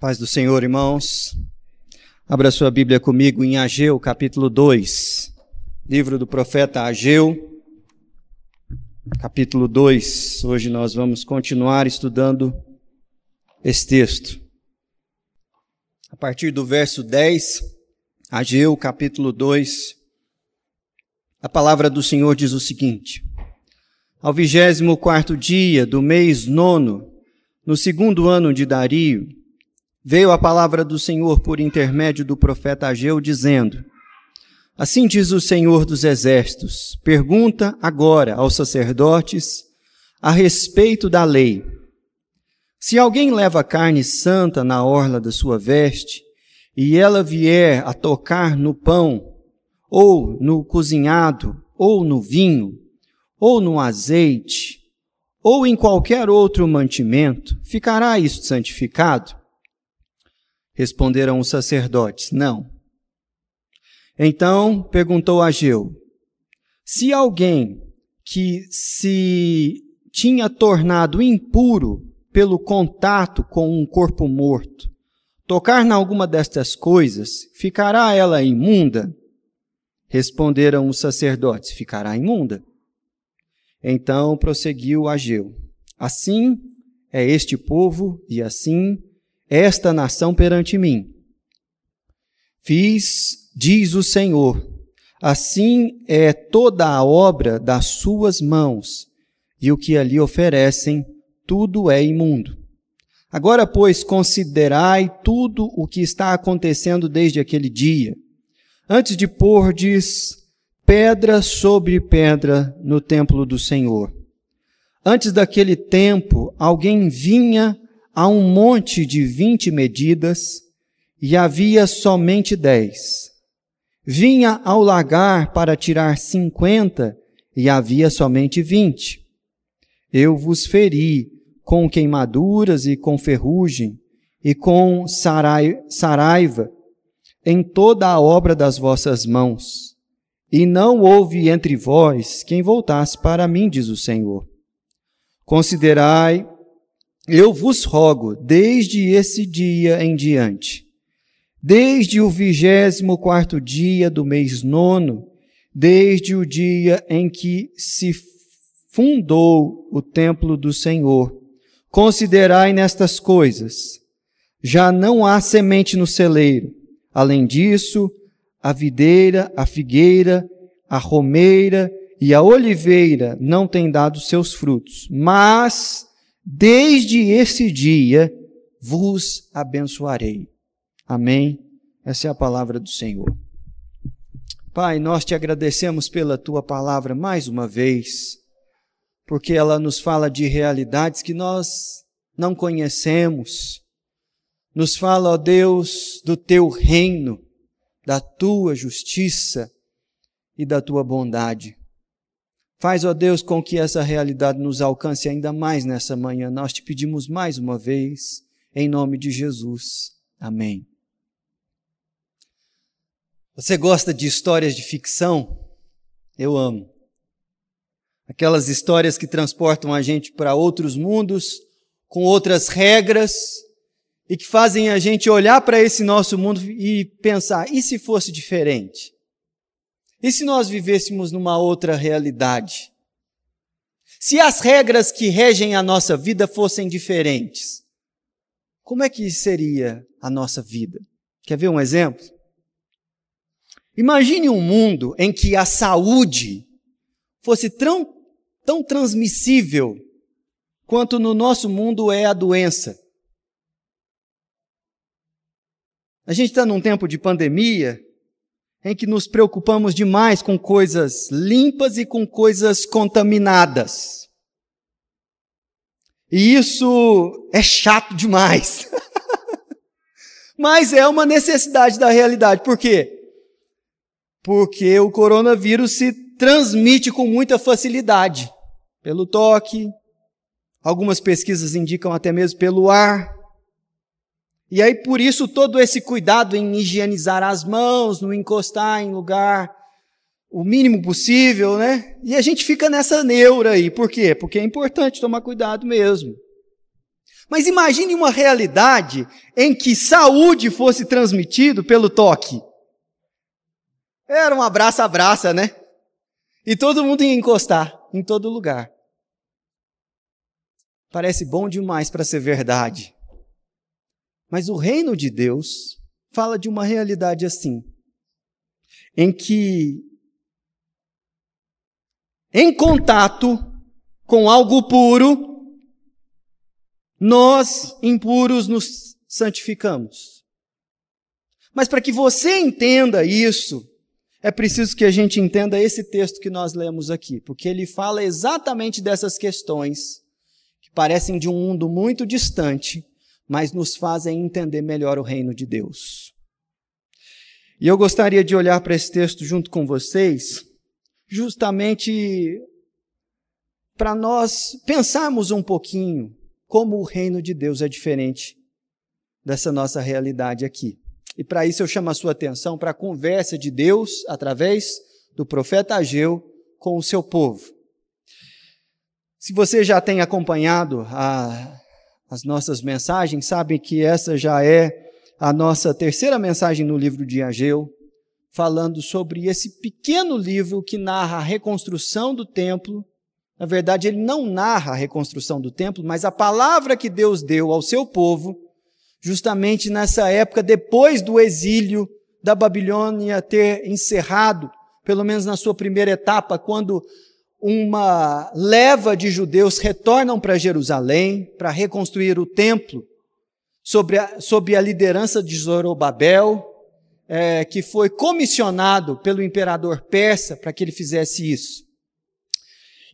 Paz do Senhor, irmãos. Abra sua Bíblia comigo em Ageu, capítulo 2. Livro do profeta Ageu, capítulo 2. Hoje nós vamos continuar estudando esse texto. A partir do verso 10, Ageu, capítulo 2, a palavra do Senhor diz o seguinte: Ao vigésimo quarto dia do mês nono, no segundo ano de Dario, veio a palavra do Senhor por intermédio do profeta Ageu, dizendo: Assim diz o Senhor dos Exércitos: pergunta agora aos sacerdotes a respeito da lei. Se alguém leva carne santa na orla da sua veste, e ela vier a tocar no pão, ou no cozinhado, ou no vinho, ou no azeite, ou em qualquer outro mantimento, ficará isto santificado? Responderam os sacerdotes: Não. Então perguntou Ageu: Se alguém que se tinha tornado impuro pelo contato com um corpo morto, tocar em alguma destas coisas, ficará ela imunda? Responderam os sacerdotes: Ficará imunda. Então prosseguiu Ageu: Assim é este povo e assim esta nação perante mim. Fiz, diz o Senhor, assim é toda a obra das suas mãos, e o que ali oferecem, tudo é imundo. Agora, pois, considerai tudo o que está acontecendo desde aquele dia, antes de pordes pedra sobre pedra no templo do Senhor. Antes daquele tempo, alguém vinha a um monte de vinte medidas e havia somente dez. Vinha ao lagar para tirar cinquenta e havia somente vinte. Eu vos feri com queimaduras e com ferrugem e com saraiva em toda a obra das vossas mãos. E não houve entre vós quem voltasse para mim, diz o Senhor. Considerai eu vos rogo, desde esse dia em diante, desde o vigésimo quarto dia do mês nono, desde o dia em que se fundou o templo do Senhor, considerai nestas coisas. Já não há semente no celeiro. Além disso, a videira, a figueira, a romeira e a oliveira não têm dado seus frutos, mas Desde esse dia vos abençoarei. Amém. Essa é a palavra do Senhor. Pai, nós te agradecemos pela tua palavra mais uma vez, porque ela nos fala de realidades que nós não conhecemos. Nos fala, ó Deus, do teu reino, da tua justiça e da tua bondade. Faz, ó Deus, com que essa realidade nos alcance ainda mais nessa manhã. Nós te pedimos mais uma vez, em nome de Jesus. Amém. Você gosta de histórias de ficção? Eu amo. Aquelas histórias que transportam a gente para outros mundos, com outras regras, e que fazem a gente olhar para esse nosso mundo e pensar: e se fosse diferente? E se nós vivêssemos numa outra realidade? Se as regras que regem a nossa vida fossem diferentes, como é que seria a nossa vida? Quer ver um exemplo? Imagine um mundo em que a saúde fosse tão, tão transmissível quanto no nosso mundo é a doença. A gente está num tempo de pandemia, em que nos preocupamos demais com coisas limpas e com coisas contaminadas. E isso é chato demais. Mas é uma necessidade da realidade. Por quê? Porque o coronavírus se transmite com muita facilidade pelo toque, algumas pesquisas indicam até mesmo pelo ar. E aí, por isso, todo esse cuidado em higienizar as mãos, não encostar em lugar o mínimo possível, né? E a gente fica nessa neura aí. Por quê? Porque é importante tomar cuidado mesmo. Mas imagine uma realidade em que saúde fosse transmitido pelo toque. Era um abraça-abraça, né? E todo mundo ia encostar em todo lugar. Parece bom demais para ser verdade. Mas o reino de Deus fala de uma realidade assim, em que, em contato com algo puro, nós, impuros, nos santificamos. Mas para que você entenda isso, é preciso que a gente entenda esse texto que nós lemos aqui, porque ele fala exatamente dessas questões que parecem de um mundo muito distante, mas nos fazem entender melhor o reino de Deus. E eu gostaria de olhar para esse texto junto com vocês, justamente para nós pensarmos um pouquinho como o reino de Deus é diferente dessa nossa realidade aqui. E para isso eu chamo a sua atenção para a conversa de Deus através do profeta Ageu com o seu povo. Se você já tem acompanhado a, as nossas mensagens, sabe que essa já é a nossa terceira mensagem no livro de Ageu, falando sobre esse pequeno livro que narra a reconstrução do templo. Na verdade, ele não narra a reconstrução do templo, mas a palavra que Deus deu ao seu povo justamente nessa época, depois do exílio da Babilônia ter encerrado, pelo menos na sua primeira etapa, quando uma leva de judeus retornam para Jerusalém para reconstruir o templo, sob a, sob a liderança de Zorobabel, é, que foi comissionado pelo imperador persa para que ele fizesse isso.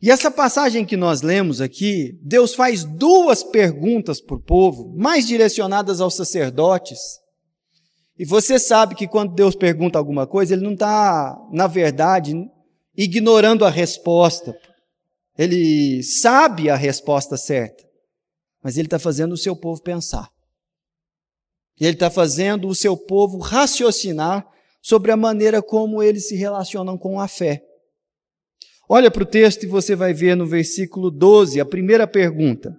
E essa passagem que nós lemos aqui, Deus faz duas perguntas para o povo, mais direcionadas aos sacerdotes. E você sabe que quando Deus pergunta alguma coisa, Ele não está, na verdade, ignorando a resposta. Ele sabe a resposta certa, mas Ele está fazendo o seu povo pensar. E Ele está fazendo o seu povo raciocinar sobre a maneira como eles se relacionam com a fé. Olha para o texto e você vai ver no versículo 12 a primeira pergunta.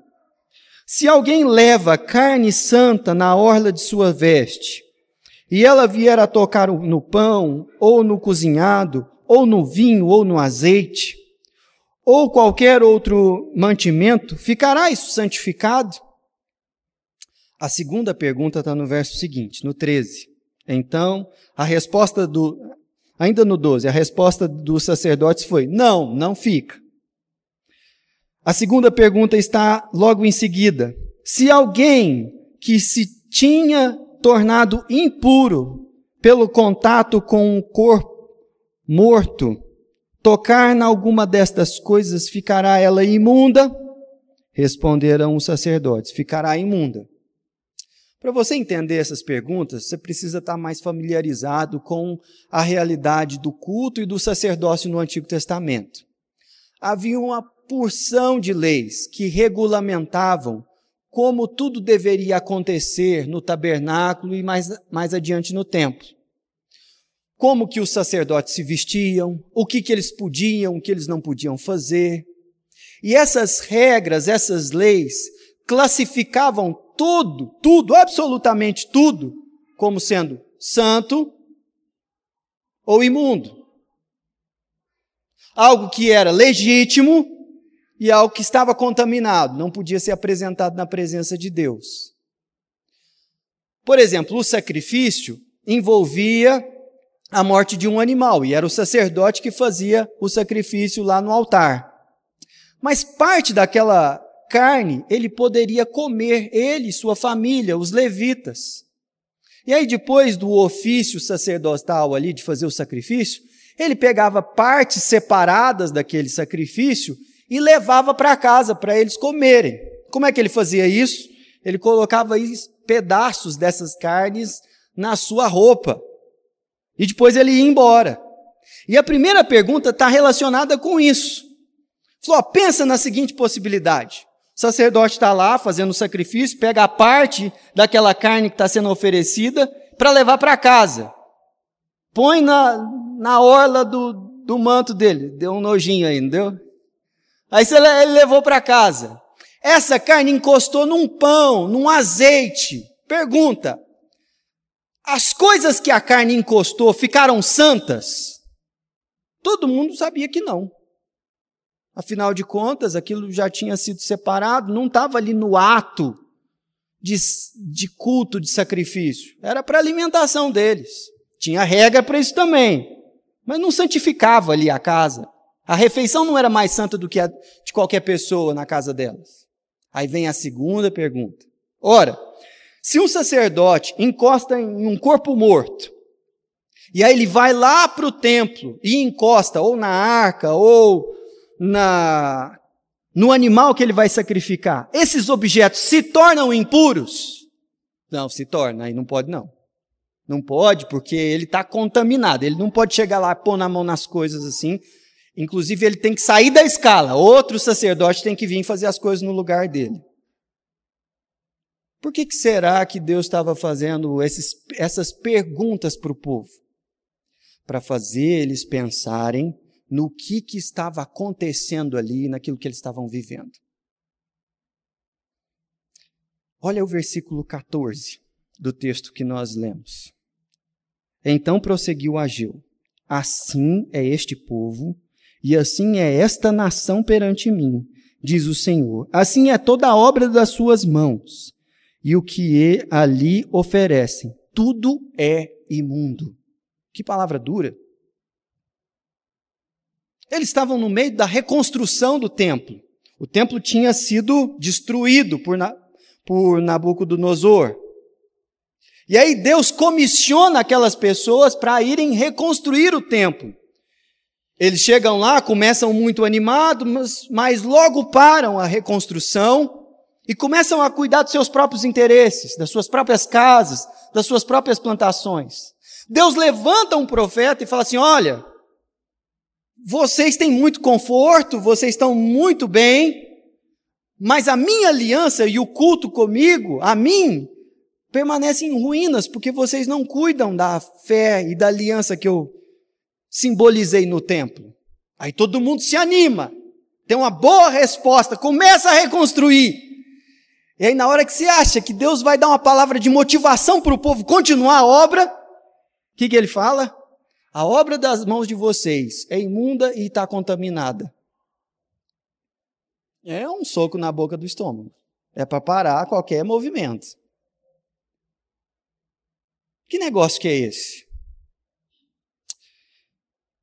Se alguém leva carne santa na orla de sua veste, e ela vier a tocar no pão, ou no cozinhado, ou no vinho, ou no azeite, ou qualquer outro mantimento, ficará isso santificado? A segunda pergunta está no verso seguinte, no 13. Então, a resposta do, Ainda no 12, a resposta dos sacerdotes foi: não, não fica. A segunda pergunta está logo em seguida. Se alguém que se tinha tornado impuro pelo contato com um corpo morto tocar em alguma destas coisas, ficará ela imunda? Responderam os sacerdotes: ficará imunda. Para você entender essas perguntas, você precisa estar mais familiarizado com a realidade do culto e do sacerdócio no Antigo Testamento. Havia uma porção de leis que regulamentavam como tudo deveria acontecer no tabernáculo e mais, mais adiante no templo. Como que os sacerdotes se vestiam, o que, que eles podiam, o que eles não podiam fazer. E essas regras, essas leis, classificavam tudo, tudo, absolutamente tudo, como sendo santo ou imundo. Algo que era legítimo e algo que estava contaminado, não podia ser apresentado na presença de Deus. Por exemplo, o sacrifício envolvia a morte de um animal, e era o sacerdote que fazia o sacrifício lá no altar. Mas parte daquela carne ele poderia comer, ele sua família, os levitas. E aí, depois do ofício sacerdotal ali de fazer o sacrifício, ele pegava partes separadas daquele sacrifício e levava para casa para eles comerem. Como é que ele fazia isso? Ele colocava pedaços dessas carnes na sua roupa. E depois ele ia embora. E a primeira pergunta está relacionada com isso. Falou: pensa na seguinte possibilidade. O sacerdote está lá fazendo o sacrifício, pega a parte daquela carne que está sendo oferecida para levar para casa. Põe na, na orla do, do manto dele. Deu um nojinho aí, não deu? Aí ele levou para casa. Essa carne encostou num pão, num azeite. Pergunta: as coisas que a carne encostou ficaram santas? Todo mundo sabia que não. Afinal de contas, aquilo já tinha sido separado, não estava ali no ato de, de culto, de sacrifício. Era para alimentação deles. Tinha regra para isso também. Mas não santificava ali a casa. A refeição não era mais santa do que a de qualquer pessoa na casa delas. Aí vem a segunda pergunta. Ora, se um sacerdote encosta em um corpo morto, e aí ele vai lá para o templo e encosta ou na arca ou na, no animal que ele vai sacrificar, esses objetos se tornam impuros? Não, se torna, aí não pode não. Não pode, porque ele está contaminado. Ele não pode chegar lá, pôr na mão nas coisas assim. Inclusive, ele tem que sair da escala. Outro sacerdote tem que vir fazer as coisas no lugar dele. Por que, que será que Deus estava fazendo esses, essas perguntas para o povo? Para fazer eles pensarem no que, que estava acontecendo ali, naquilo que eles estavam vivendo. Olha o versículo 14 do texto que nós lemos. Então prosseguiu Ageu: Assim é este povo, e assim é esta nação perante mim, diz o Senhor. Assim é toda a obra das suas mãos, e o que ali oferecem, tudo é imundo. Que palavra dura! Eles estavam no meio da reconstrução do templo. O templo tinha sido destruído por, por Nabucodonosor. E aí Deus comissiona aquelas pessoas para irem reconstruir o templo. Eles chegam lá, começam muito animados, mas, mas logo param a reconstrução e começam a cuidar dos seus próprios interesses, das suas próprias casas, das suas próprias plantações. Deus levanta um profeta e fala assim: Olha, vocês têm muito conforto, vocês estão muito bem, mas a minha aliança e o culto comigo, a mim, permanecem em ruínas, porque vocês não cuidam da fé e da aliança que eu simbolizei no templo. Aí todo mundo se anima, tem uma boa resposta, começa a reconstruir. E aí, na hora que você acha que Deus vai dar uma palavra de motivação para o povo continuar a obra, o que, que ele fala? A obra das mãos de vocês é imunda e está contaminada. É um soco na boca do estômago. É para parar qualquer movimento. Que negócio que é esse?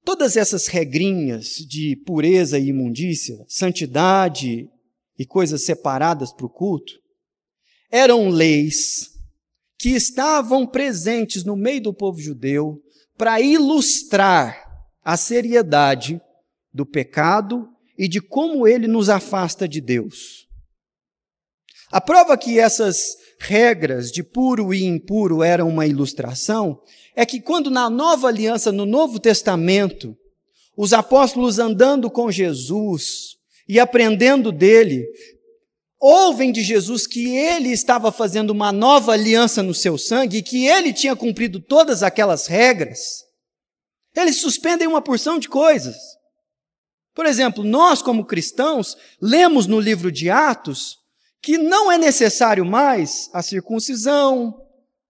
Todas essas regrinhas de pureza e imundícia, santidade e coisas separadas para o culto, eram leis que estavam presentes no meio do povo judeu para ilustrar a seriedade do pecado e de como ele nos afasta de Deus. A prova que essas regras de puro e impuro eram uma ilustração é que quando na nova aliança, no Novo Testamento, os apóstolos andando com Jesus e aprendendo dele, ouvem de Jesus que ele estava fazendo uma nova aliança no seu sangue e que ele tinha cumprido todas aquelas regras, eles suspendem uma porção de coisas. Por exemplo, nós, como cristãos, lemos no livro de Atos que não é necessário mais a circuncisão,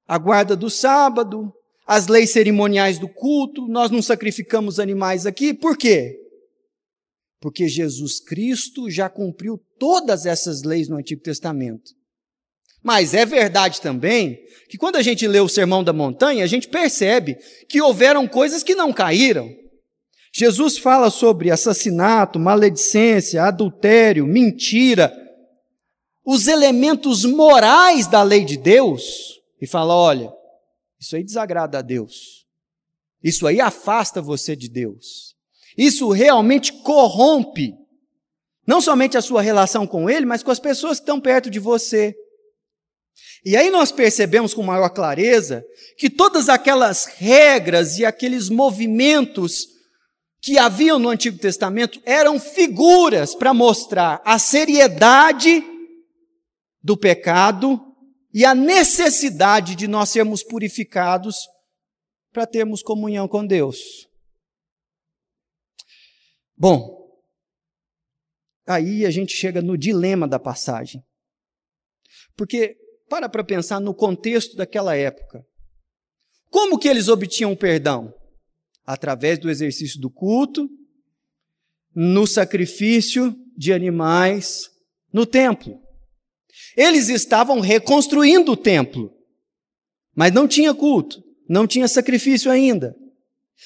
a guarda do sábado, as leis cerimoniais do culto, nós não sacrificamos animais aqui, por quê? Porque Jesus Cristo já cumpriu todas essas leis no Antigo Testamento. Mas é verdade também que quando a gente lê o Sermão da Montanha, a gente percebe que houveram coisas que não caíram. Jesus fala sobre assassinato, maledicência, adultério, mentira, os elementos morais da lei de Deus, e fala: olha, isso aí desagrada a Deus. Isso aí afasta você de Deus. Isso realmente corrompe não somente a sua relação com Ele, mas com as pessoas que estão perto de você. E aí nós percebemos com maior clareza que todas aquelas regras e aqueles movimentos que haviam no Antigo Testamento eram figuras para mostrar a seriedade do pecado e a necessidade de nós sermos purificados para termos comunhão com Deus. Bom, aí a gente chega no dilema da passagem. Porque para para pensar no contexto daquela época. Como que eles obtinham o perdão? Através do exercício do culto, no sacrifício de animais, no templo. Eles estavam reconstruindo o templo, mas não tinha culto, não tinha sacrifício ainda.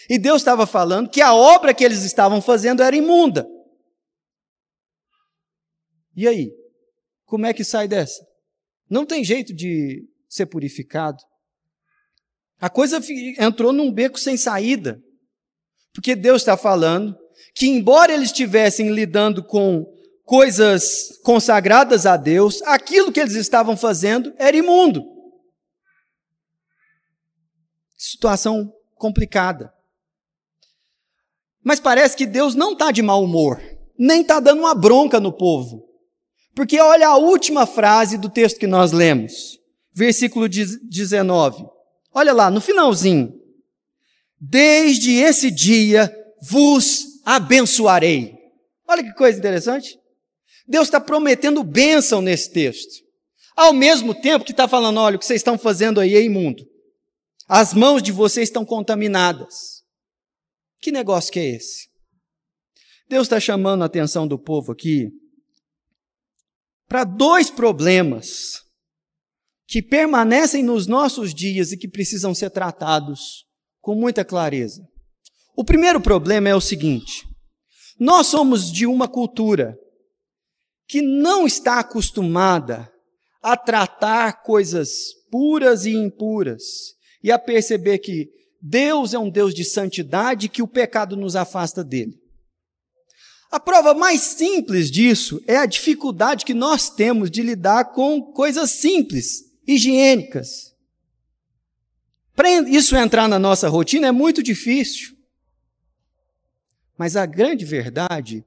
E Deus estava falando que a obra que eles estavam fazendo era imunda. E aí? Como é que sai dessa? Não tem jeito de ser purificado. A coisa entrou num beco sem saída. Porque Deus está falando que, embora eles estivessem lidando com coisas consagradas a Deus, aquilo que eles estavam fazendo era imundo. Situação complicada. Mas parece que Deus não está de mau humor, nem está dando uma bronca no povo. Porque olha a última frase do texto que nós lemos, versículo 19. Olha lá, no finalzinho. Desde esse dia vos abençoarei. Olha que coisa interessante. Deus está prometendo bênção nesse texto. Ao mesmo tempo que está falando, olha, o que vocês estão fazendo aí é imundo. As mãos de vocês estão contaminadas. Que negócio que é esse? Deus está chamando a atenção do povo aqui para dois problemas que permanecem nos nossos dias e que precisam ser tratados com muita clareza. O primeiro problema é o seguinte: nós somos de uma cultura que não está acostumada a tratar coisas puras e impuras e a perceber que Deus é um Deus de santidade que o pecado nos afasta dele. A prova mais simples disso é a dificuldade que nós temos de lidar com coisas simples, higiênicas. Para isso entrar na nossa rotina é muito difícil. Mas a grande verdade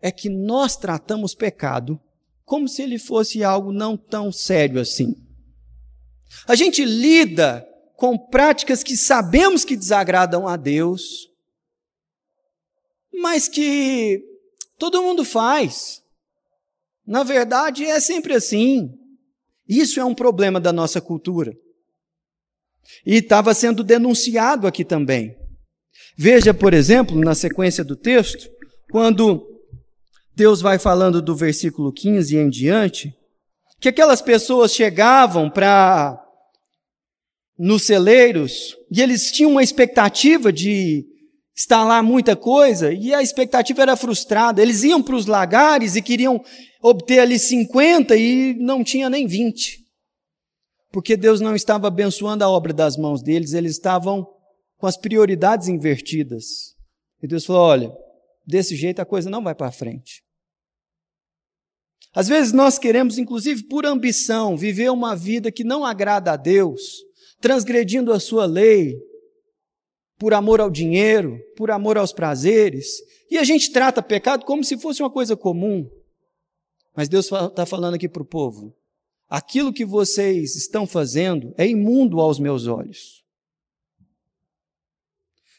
é que nós tratamos pecado como se ele fosse algo não tão sério assim. A gente lida com práticas que sabemos que desagradam a Deus, mas que Todo mundo faz. Na verdade, é sempre assim. Isso é um problema da nossa cultura. E estava sendo denunciado aqui também. Veja, por exemplo, na sequência do texto, quando Deus vai falando do versículo 15 em diante, que aquelas pessoas chegavam para nos celeiros e eles tinham uma expectativa de lá muita coisa e a expectativa era frustrada. Eles iam para os lagares e queriam obter ali 50 e não tinha nem 20. Porque Deus não estava abençoando a obra das mãos deles, eles estavam com as prioridades invertidas. E Deus falou: olha, desse jeito a coisa não vai para frente. Às vezes nós queremos, inclusive por ambição, viver uma vida que não agrada a Deus, transgredindo a sua lei, por amor ao dinheiro, por amor aos prazeres, e a gente trata pecado como se fosse uma coisa comum. Mas Deus está falando aqui para o povo: aquilo que vocês estão fazendo é imundo aos meus olhos.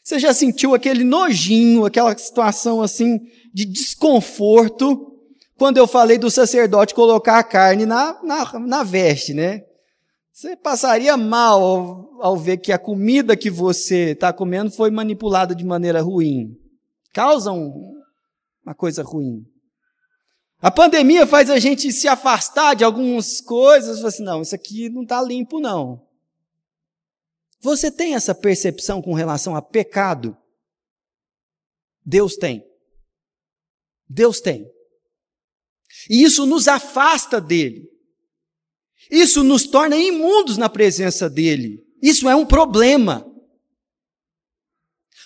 Você já sentiu aquele nojinho, aquela situação assim de desconforto, quando eu falei do sacerdote colocar a carne na, na, na veste, né? Você passaria mal ao, ver que a comida que você está comendo foi manipulada de maneira ruim. Causa um, uma coisa ruim. A pandemia faz a gente se afastar de algumas coisas. Assim, não, isso aqui não está limpo, não. Você tem essa percepção com relação a pecado? Deus tem. Deus tem. E isso nos afasta dele. Isso nos torna imundos na presença dele. Isso é um problema.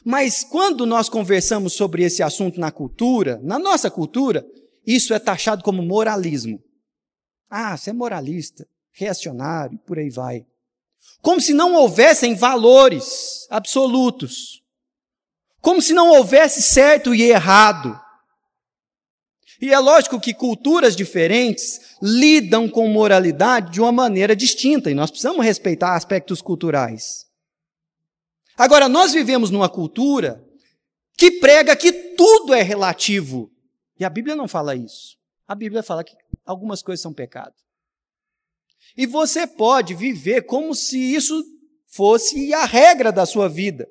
Mas quando nós conversamos sobre esse assunto na cultura, na nossa cultura, isso é taxado como moralismo. Ah, você é moralista, reacionário, por aí vai. Como se não houvessem valores absolutos. Como se não houvesse certo e errado. E é lógico que culturas diferentes lidam com moralidade de uma maneira distinta, e nós precisamos respeitar aspectos culturais. Agora, nós vivemos numa cultura que prega que tudo é relativo. E a Bíblia não fala isso. A Bíblia fala que algumas coisas são pecado. E você pode viver como se isso fosse a regra da sua vida.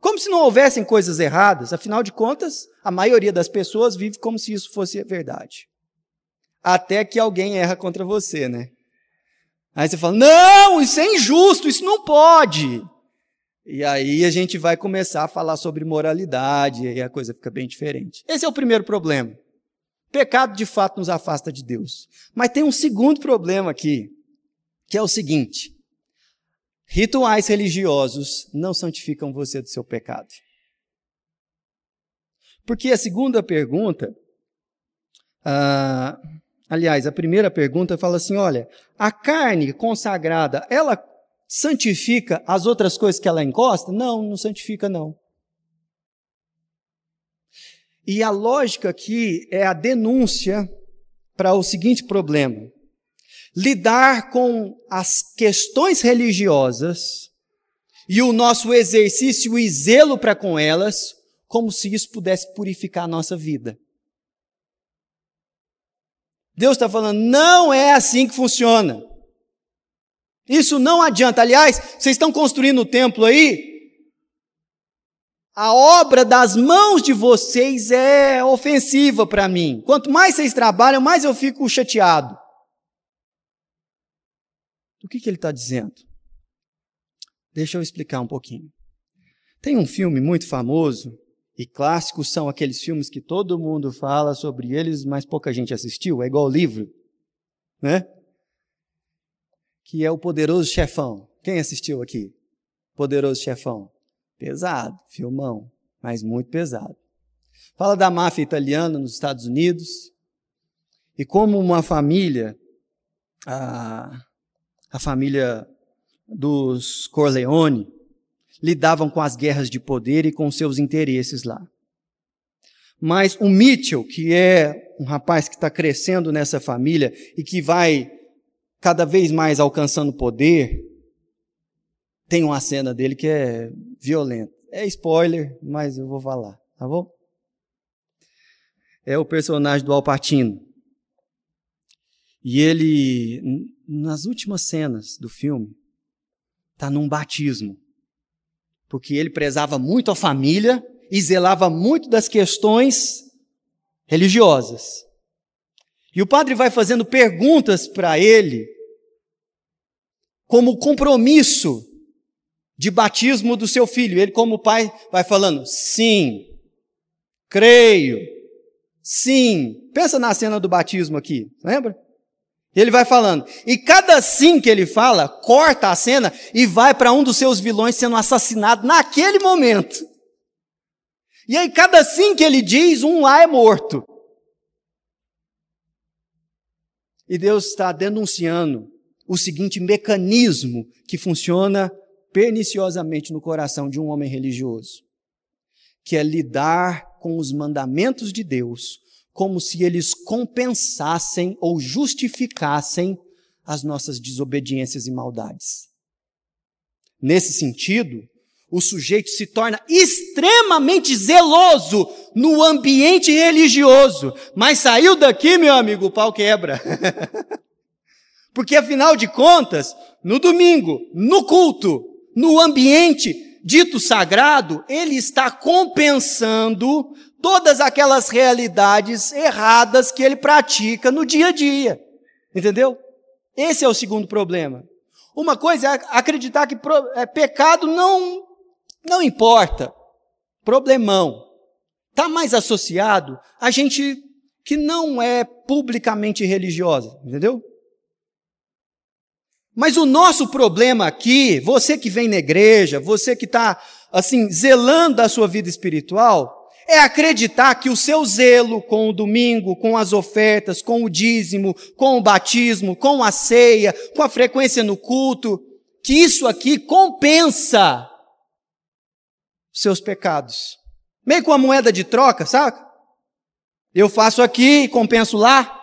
Como se não houvessem coisas erradas, afinal de contas, a maioria das pessoas vive como se isso fosse verdade. Até que alguém erra contra você, né? Aí você fala: não, isso é injusto, isso não pode. E aí a gente vai começar a falar sobre moralidade, e aí a coisa fica bem diferente. Esse é o primeiro problema. Pecado de fato nos afasta de Deus. Mas tem um segundo problema aqui, que é o seguinte: rituais religiosos não santificam você do seu pecado. Porque a segunda pergunta, ah, aliás, a primeira pergunta fala assim: olha, a carne consagrada, ela santifica as outras coisas que ela encosta? Não, não santifica, não. E a lógica aqui é a denúncia para o seguinte problema: lidar com as questões religiosas e o nosso exercício e zelo para com elas, como se isso pudesse purificar a nossa vida. Deus está falando, não é assim que funciona. Isso não adianta. Aliás, vocês estão construindo o templo aí? A obra das mãos de vocês é ofensiva para mim. Quanto mais vocês trabalham, mais eu fico chateado. O que, que ele está dizendo? Deixa eu explicar um pouquinho. Tem um filme muito famoso, e clássicos são aqueles filmes que todo mundo fala sobre eles, mas pouca gente assistiu, é igual o livro, né? que é o Poderoso Chefão. Quem assistiu aqui? Poderoso Chefão. Pesado, filmão, mas muito pesado. Fala da máfia italiana nos Estados Unidos e como uma família, a, a família dos Corleone, lidavam com as guerras de poder e com seus interesses lá. Mas o Mitchell, que é um rapaz que está crescendo nessa família e que vai cada vez mais alcançando poder, tem uma cena dele que é violenta. É spoiler, mas eu vou falar, tá bom? É o personagem do Alpatino. E ele, nas últimas cenas do filme, está num batismo. Porque ele prezava muito a família e zelava muito das questões religiosas. E o padre vai fazendo perguntas para ele, como compromisso de batismo do seu filho. Ele, como pai, vai falando: sim, creio, sim. Pensa na cena do batismo aqui, lembra? Ele vai falando. E cada sim que ele fala, corta a cena e vai para um dos seus vilões sendo assassinado naquele momento. E aí, cada sim que ele diz, um lá é morto. E Deus está denunciando o seguinte mecanismo que funciona perniciosamente no coração de um homem religioso, que é lidar com os mandamentos de Deus como se eles compensassem ou justificassem as nossas desobediências e maldades. Nesse sentido, o sujeito se torna extremamente zeloso no ambiente religioso. Mas saiu daqui, meu amigo, o pau quebra. Porque afinal de contas, no domingo, no culto, no ambiente dito sagrado, ele está compensando todas aquelas realidades erradas que ele pratica no dia a dia. Entendeu? Esse é o segundo problema. Uma coisa é acreditar que é, pecado não não importa. Problemão. Está mais associado a gente que não é publicamente religiosa, entendeu? Mas o nosso problema aqui, você que vem na igreja, você que está assim zelando da sua vida espiritual, é acreditar que o seu zelo com o domingo, com as ofertas, com o dízimo, com o batismo, com a ceia, com a frequência no culto, que isso aqui compensa seus pecados. Meio com a moeda de troca, sabe? Eu faço aqui e compenso lá.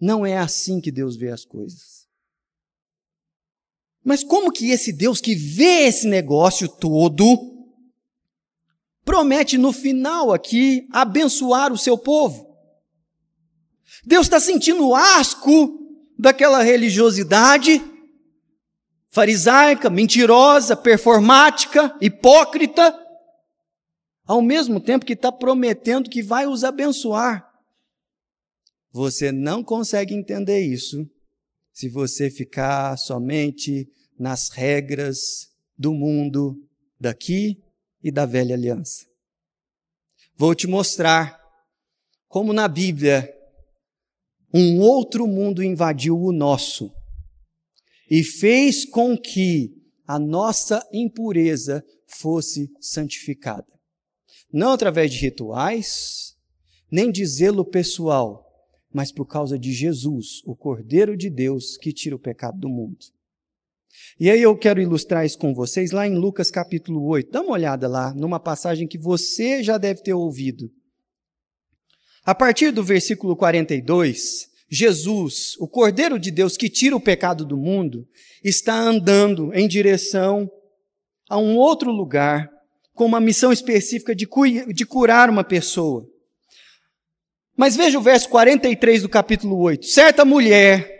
Não é assim que Deus vê as coisas. Mas como que esse Deus que vê esse negócio todo promete no final aqui abençoar o seu povo? Deus está sentindo asco daquela religiosidade farisaica, mentirosa, performática, hipócrita, ao mesmo tempo que está prometendo que vai os abençoar. Você não consegue entender isso se você ficar somente nas regras do mundo daqui e da velha aliança. Vou te mostrar como na Bíblia um outro mundo invadiu o nosso e fez com que a nossa impureza fosse santificada. Não através de rituais, nem de zelo pessoal, mas por causa de Jesus, o Cordeiro de Deus que tira o pecado do mundo. E aí eu quero ilustrar isso com vocês lá em Lucas capítulo 8. Dá uma olhada lá, numa passagem que você já deve ter ouvido. A partir do versículo 42, Jesus, o Cordeiro de Deus que tira o pecado do mundo, está andando em direção a um outro lugar com uma missão específica de, cu de curar uma pessoa. Mas veja o verso 43 do capítulo 8. Certa mulher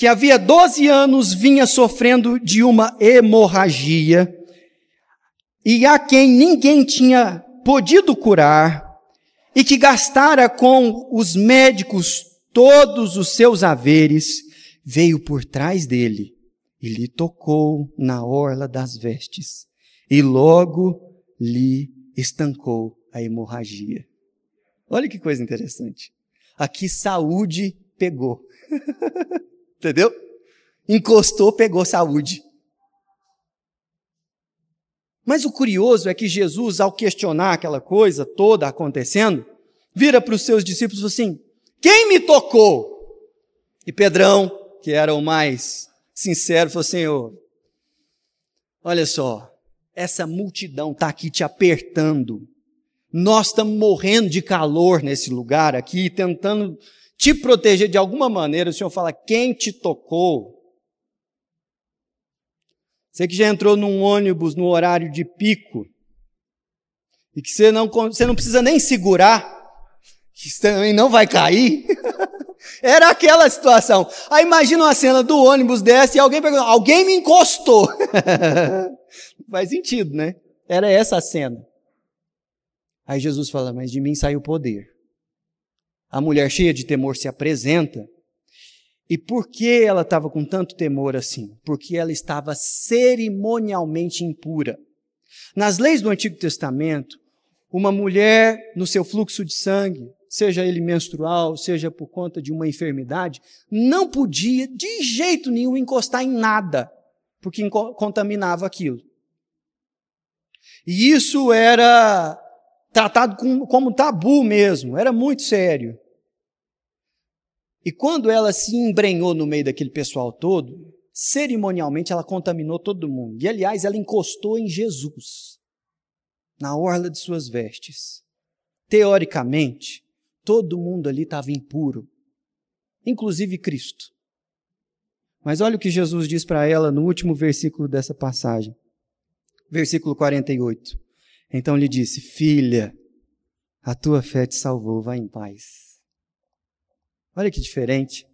que havia 12 anos vinha sofrendo de uma hemorragia e a quem ninguém tinha podido curar e que gastara com os médicos todos os seus haveres, veio por trás dele e lhe tocou na orla das vestes, e logo lhe estancou a hemorragia. Olha que coisa interessante. Aqui saúde pegou. Entendeu? Encostou, pegou saúde. Mas o curioso é que Jesus, ao questionar aquela coisa toda acontecendo, vira para os seus discípulos assim: quem me tocou? E Pedrão, que era o mais sincero, falou: Senhor, olha só, essa multidão está aqui te apertando. Nós estamos morrendo de calor nesse lugar aqui, tentando te proteger de alguma maneira. O Senhor fala: quem te tocou? Você que já entrou num ônibus no horário de pico, e que você não, você não precisa nem segurar, que também não vai cair. Era aquela situação. Aí imagina uma cena do ônibus desce e alguém pergunta, alguém me encostou. Faz sentido, né? Era essa a cena. Aí Jesus fala, mas de mim sai o poder. A mulher cheia de temor se apresenta. E por que ela estava com tanto temor assim? Porque ela estava cerimonialmente impura. Nas leis do Antigo Testamento, uma mulher no seu fluxo de sangue, seja ele menstrual, seja por conta de uma enfermidade, não podia de jeito nenhum encostar em nada, porque contaminava aquilo. E isso era tratado como tabu mesmo, era muito sério. E quando ela se embrenhou no meio daquele pessoal todo, cerimonialmente ela contaminou todo mundo. E aliás, ela encostou em Jesus, na orla de suas vestes. Teoricamente, Todo mundo ali estava impuro, inclusive Cristo. Mas olha o que Jesus diz para ela no último versículo dessa passagem. Versículo 48. Então lhe disse: Filha, a tua fé te salvou, vai em paz. Olha que diferente.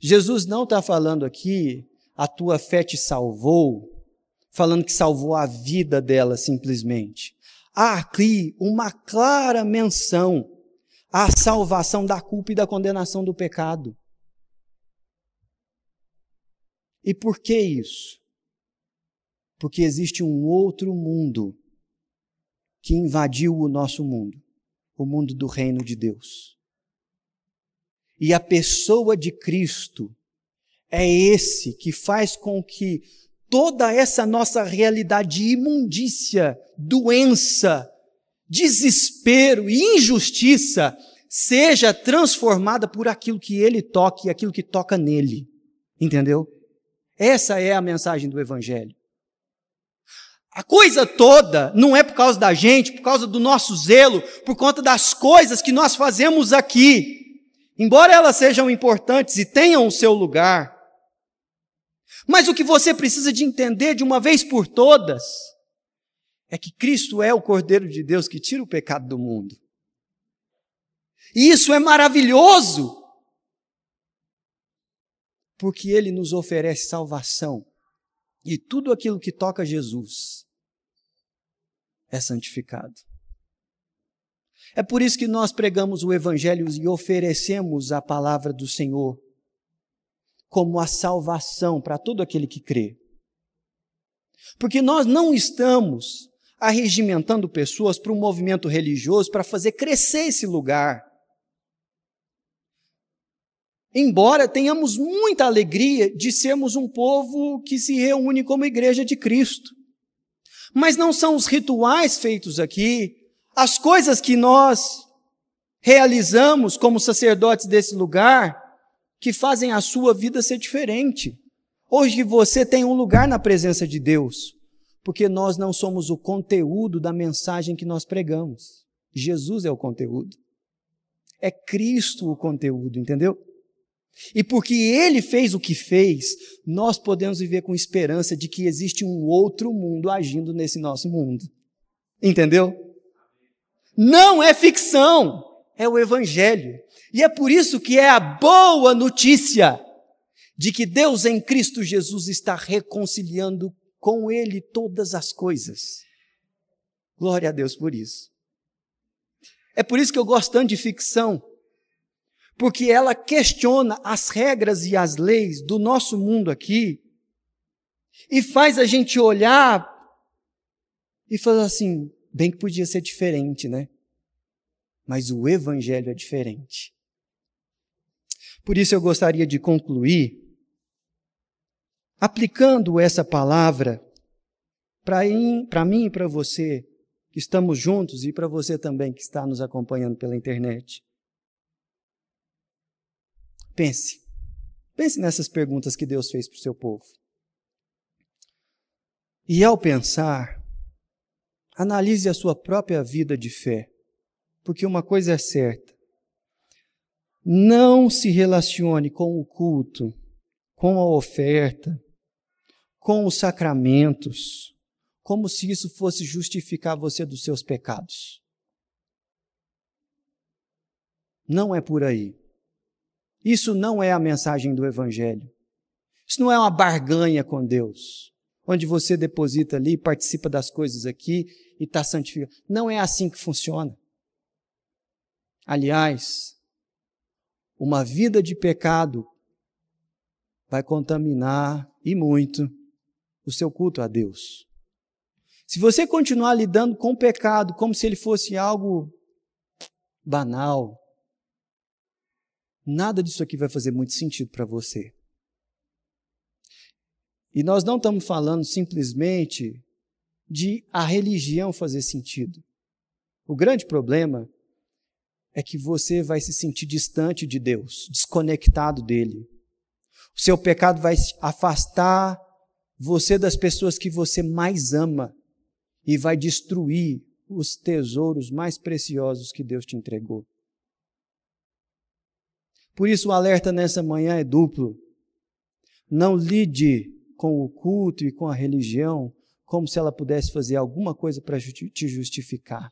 Jesus não está falando aqui, a tua fé te salvou, falando que salvou a vida dela simplesmente há aqui uma clara menção à salvação da culpa e da condenação do pecado. E por que isso? Porque existe um outro mundo que invadiu o nosso mundo, o mundo do reino de Deus. E a pessoa de Cristo é esse que faz com que toda essa nossa realidade de imundícia, doença, desespero e injustiça seja transformada por aquilo que ele toca e aquilo que toca nele. Entendeu? Essa é a mensagem do Evangelho. A coisa toda não é por causa da gente, por causa do nosso zelo, por conta das coisas que nós fazemos aqui. Embora elas sejam importantes e tenham o seu lugar, mas o que você precisa de entender de uma vez por todas é que Cristo é o Cordeiro de Deus que tira o pecado do mundo. E isso é maravilhoso, porque Ele nos oferece salvação. E tudo aquilo que toca Jesus é santificado. É por isso que nós pregamos o Evangelho e oferecemos a palavra do Senhor como a salvação para todo aquele que crê. Porque nós não estamos arregimentando pessoas para um movimento religioso para fazer crescer esse lugar. Embora tenhamos muita alegria de sermos um povo que se reúne como igreja de Cristo. Mas não são os rituais feitos aqui, as coisas que nós realizamos como sacerdotes desse lugar, que fazem a sua vida ser diferente. Hoje você tem um lugar na presença de Deus, porque nós não somos o conteúdo da mensagem que nós pregamos. Jesus é o conteúdo. É Cristo o conteúdo, entendeu? E porque Ele fez o que fez, nós podemos viver com esperança de que existe um outro mundo agindo nesse nosso mundo. Entendeu? Não é ficção, é o Evangelho. E é por isso que é a boa notícia de que Deus em Cristo Jesus está reconciliando com Ele todas as coisas. Glória a Deus por isso. É por isso que eu gosto tanto de ficção, porque ela questiona as regras e as leis do nosso mundo aqui e faz a gente olhar e falar assim: bem que podia ser diferente, né? Mas o Evangelho é diferente. Por isso eu gostaria de concluir aplicando essa palavra para mim e para você, que estamos juntos, e para você também que está nos acompanhando pela internet. Pense. Pense nessas perguntas que Deus fez para o seu povo. E ao pensar, analise a sua própria vida de fé. Porque uma coisa é certa: não se relacione com o culto, com a oferta, com os sacramentos, como se isso fosse justificar você dos seus pecados. Não é por aí. Isso não é a mensagem do Evangelho. Isso não é uma barganha com Deus, onde você deposita ali, participa das coisas aqui e está santificado. Não é assim que funciona. Aliás, uma vida de pecado vai contaminar e muito o seu culto a Deus. Se você continuar lidando com o pecado como se ele fosse algo banal, nada disso aqui vai fazer muito sentido para você. E nós não estamos falando simplesmente de a religião fazer sentido. O grande problema é que você vai se sentir distante de Deus, desconectado dele. O seu pecado vai afastar você das pessoas que você mais ama e vai destruir os tesouros mais preciosos que Deus te entregou. Por isso, o alerta nessa manhã é duplo. Não lide com o culto e com a religião como se ela pudesse fazer alguma coisa para te justificar.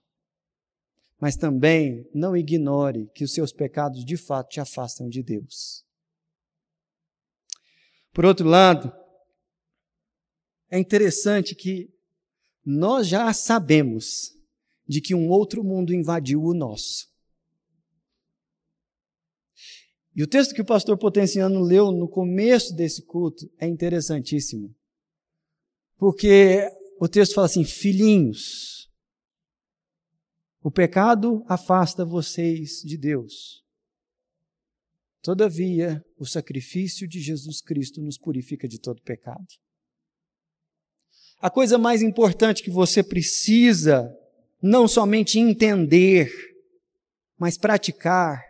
Mas também não ignore que os seus pecados de fato te afastam de Deus. Por outro lado, é interessante que nós já sabemos de que um outro mundo invadiu o nosso. E o texto que o pastor Potenciano leu no começo desse culto é interessantíssimo. Porque o texto fala assim: filhinhos, o pecado afasta vocês de Deus. Todavia, o sacrifício de Jesus Cristo nos purifica de todo pecado. A coisa mais importante que você precisa não somente entender, mas praticar,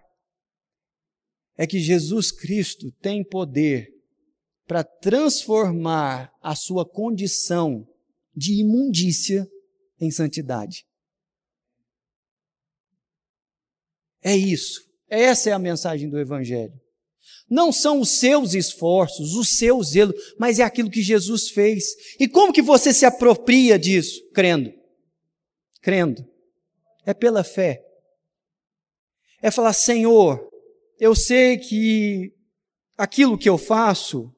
é que Jesus Cristo tem poder para transformar a sua condição de imundícia em santidade. É isso. Essa é a mensagem do Evangelho. Não são os seus esforços, o seu zelo, mas é aquilo que Jesus fez. E como que você se apropria disso? Crendo. Crendo. É pela fé. é falar: Senhor, eu sei que aquilo que eu faço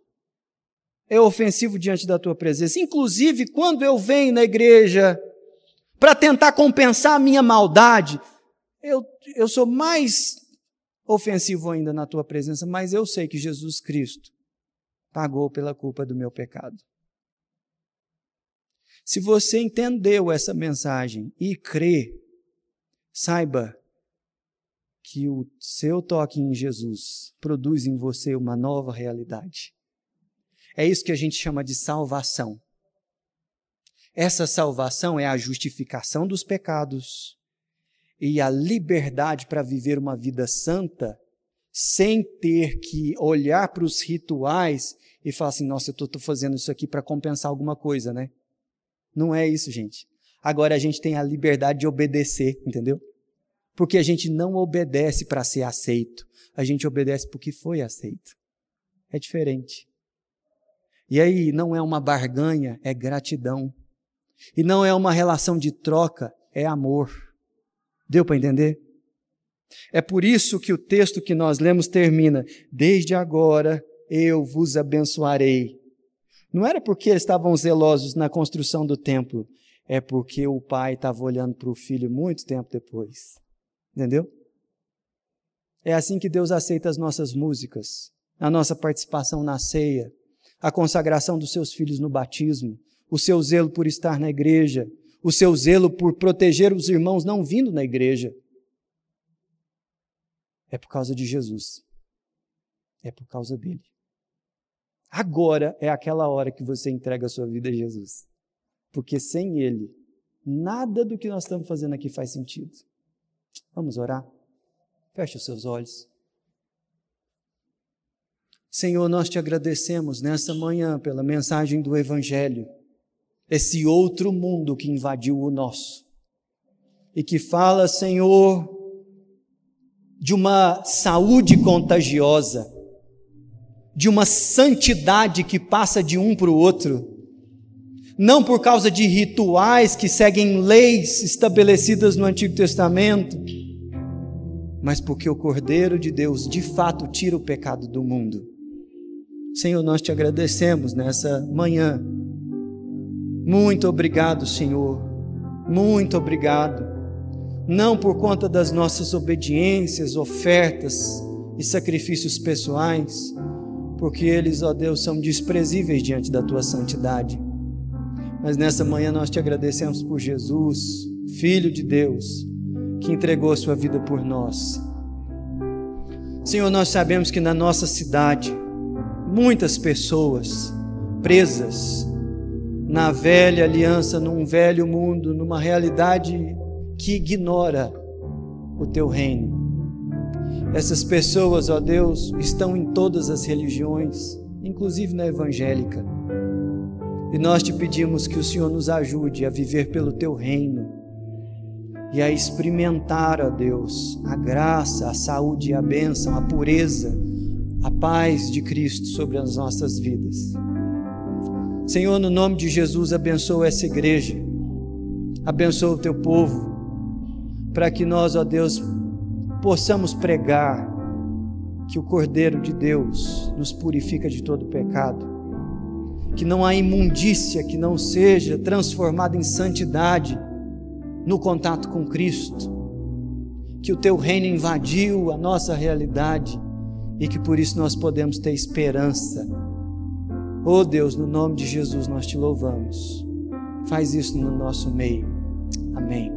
é ofensivo diante da tua presença. Inclusive, quando eu venho na igreja para tentar compensar a minha maldade, eu, eu sou mais ofensivo ainda na tua presença, mas eu sei que Jesus Cristo pagou pela culpa do meu pecado. Se você entendeu essa mensagem e crê, saiba que o seu toque em Jesus produz em você uma nova realidade. É isso que a gente chama de salvação. Essa salvação é a justificação dos pecados e a liberdade para viver uma vida santa sem ter que olhar para os rituais e falar assim: nossa, eu estou fazendo isso aqui para compensar alguma coisa, né? Não é isso, gente. Agora a gente tem a liberdade de obedecer, entendeu? Porque a gente não obedece para ser aceito, a gente obedece porque foi aceito. É diferente. E aí não é uma barganha, é gratidão. E não é uma relação de troca, é amor. Deu para entender? É por isso que o texto que nós lemos termina: Desde agora eu vos abençoarei. Não era porque eles estavam zelosos na construção do templo, é porque o pai estava olhando para o filho muito tempo depois. Entendeu? É assim que Deus aceita as nossas músicas, a nossa participação na ceia, a consagração dos seus filhos no batismo, o seu zelo por estar na igreja, o seu zelo por proteger os irmãos não vindo na igreja. É por causa de Jesus. É por causa dele. Agora é aquela hora que você entrega a sua vida a Jesus. Porque sem ele, nada do que nós estamos fazendo aqui faz sentido. Vamos orar? Feche os seus olhos. Senhor, nós te agradecemos nessa manhã pela mensagem do Evangelho, esse outro mundo que invadiu o nosso e que fala, Senhor, de uma saúde contagiosa, de uma santidade que passa de um para o outro, não por causa de rituais que seguem leis estabelecidas no Antigo Testamento, mas porque o Cordeiro de Deus de fato tira o pecado do mundo. Senhor, nós te agradecemos nessa manhã. Muito obrigado, Senhor. Muito obrigado. Não por conta das nossas obediências, ofertas e sacrifícios pessoais, porque eles, ó Deus, são desprezíveis diante da tua santidade mas nessa manhã nós te agradecemos por Jesus, Filho de Deus, que entregou a sua vida por nós. Senhor, nós sabemos que na nossa cidade, muitas pessoas presas na velha aliança, num velho mundo, numa realidade que ignora o teu reino. Essas pessoas, ó Deus, estão em todas as religiões, inclusive na evangélica. E nós te pedimos que o Senhor nos ajude a viver pelo teu reino e a experimentar, ó Deus, a graça, a saúde, a bênção, a pureza, a paz de Cristo sobre as nossas vidas. Senhor, no nome de Jesus, abençoa essa igreja, abençoa o teu povo, para que nós, ó Deus, possamos pregar que o Cordeiro de Deus nos purifica de todo pecado que não há imundícia que não seja transformada em santidade no contato com Cristo, que o teu reino invadiu a nossa realidade e que por isso nós podemos ter esperança. Oh Deus, no nome de Jesus nós te louvamos. Faz isso no nosso meio. Amém.